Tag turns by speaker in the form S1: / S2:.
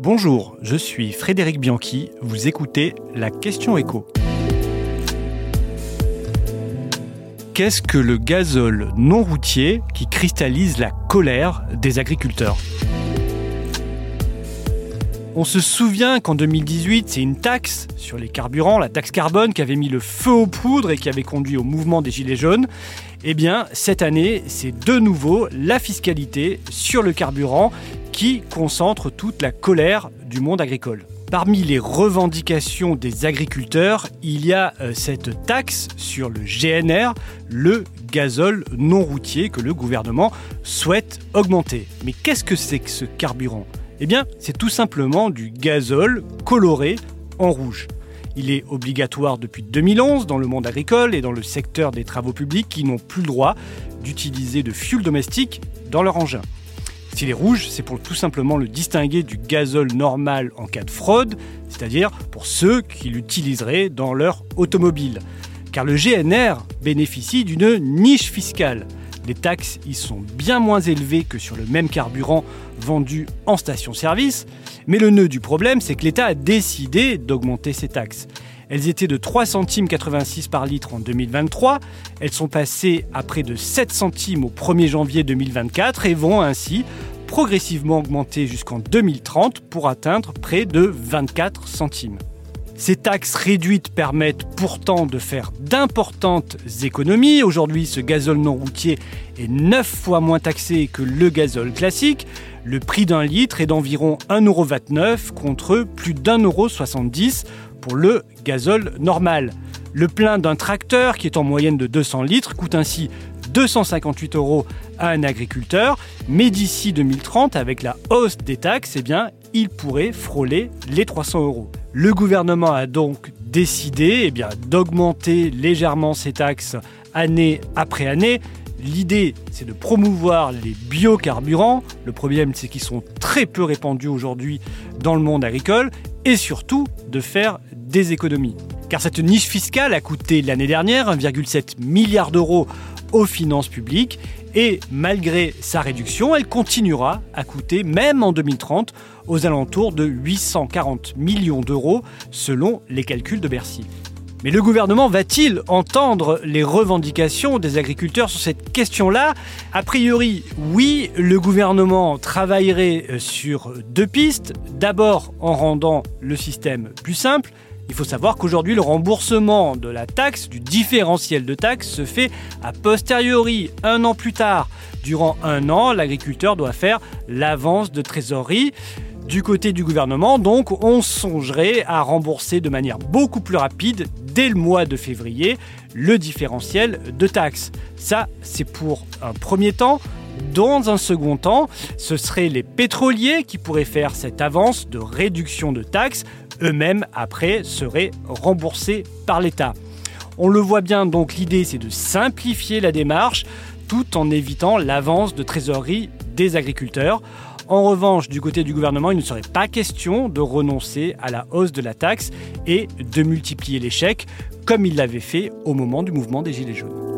S1: Bonjour, je suis Frédéric Bianchi, vous écoutez la question écho. Qu'est-ce que le gazole non routier qui cristallise la colère des agriculteurs? On se souvient qu'en 2018, c'est une taxe sur les carburants, la taxe carbone, qui avait mis le feu aux poudres et qui avait conduit au mouvement des Gilets jaunes. Eh bien, cette année, c'est de nouveau la fiscalité sur le carburant qui concentre toute la colère du monde agricole. Parmi les revendications des agriculteurs, il y a euh, cette taxe sur le GNR, le gazole non routier que le gouvernement souhaite augmenter. Mais qu'est-ce que c'est que ce carburant? Eh bien, c'est tout simplement du gazole coloré en rouge. Il est obligatoire depuis 2011 dans le monde agricole et dans le secteur des travaux publics qui n'ont plus le droit d'utiliser de fioul domestique dans leur engin. S'il est rouge, c'est pour tout simplement le distinguer du gazole normal en cas de fraude, c'est-à-dire pour ceux qui l'utiliseraient dans leur automobile. Car le GNR bénéficie d'une niche fiscale. Les taxes y sont bien moins élevées que sur le même carburant vendu en station-service, mais le nœud du problème, c'est que l'État a décidé d'augmenter ces taxes. Elles étaient de 3 centimes 86 par litre en 2023. Elles sont passées à près de 7 centimes au 1er janvier 2024 et vont ainsi progressivement augmenter jusqu'en 2030 pour atteindre près de 24 centimes. Ces taxes réduites permettent pourtant de faire d'importantes économies. Aujourd'hui, ce gazole non routier est 9 fois moins taxé que le gazole classique. Le prix d'un litre est d'environ 1,29€ contre plus d'1,70€ pour le gazole normal. Le plein d'un tracteur, qui est en moyenne de 200 litres, coûte ainsi 258 euros à un agriculteur, mais d'ici 2030, avec la hausse des taxes, eh bien, il pourrait frôler les 300 euros. Le gouvernement a donc décidé eh d'augmenter légèrement ces taxes année après année. L'idée, c'est de promouvoir les biocarburants. Le problème, c'est qu'ils sont très peu répandus aujourd'hui dans le monde agricole et surtout de faire des économies. Car cette niche fiscale a coûté l'année dernière 1,7 milliard d'euros aux finances publiques et malgré sa réduction, elle continuera à coûter, même en 2030, aux alentours de 840 millions d'euros selon les calculs de Bercy. Mais le gouvernement va-t-il entendre les revendications des agriculteurs sur cette question-là? A priori, oui, le gouvernement travaillerait sur deux pistes. D'abord en rendant le système plus simple, il faut savoir qu'aujourd'hui, le remboursement de la taxe, du différentiel de taxe, se fait a posteriori, un an plus tard. Durant un an, l'agriculteur doit faire l'avance de trésorerie. Du côté du gouvernement, donc, on songerait à rembourser de manière beaucoup plus rapide, dès le mois de février, le différentiel de taxe. Ça, c'est pour un premier temps. Dans un second temps, ce seraient les pétroliers qui pourraient faire cette avance de réduction de taxes eux-mêmes après seraient remboursés par l'État. On le voit bien, donc l'idée c'est de simplifier la démarche tout en évitant l'avance de trésorerie des agriculteurs. En revanche, du côté du gouvernement, il ne serait pas question de renoncer à la hausse de la taxe et de multiplier chèques comme il l'avait fait au moment du mouvement des Gilets jaunes.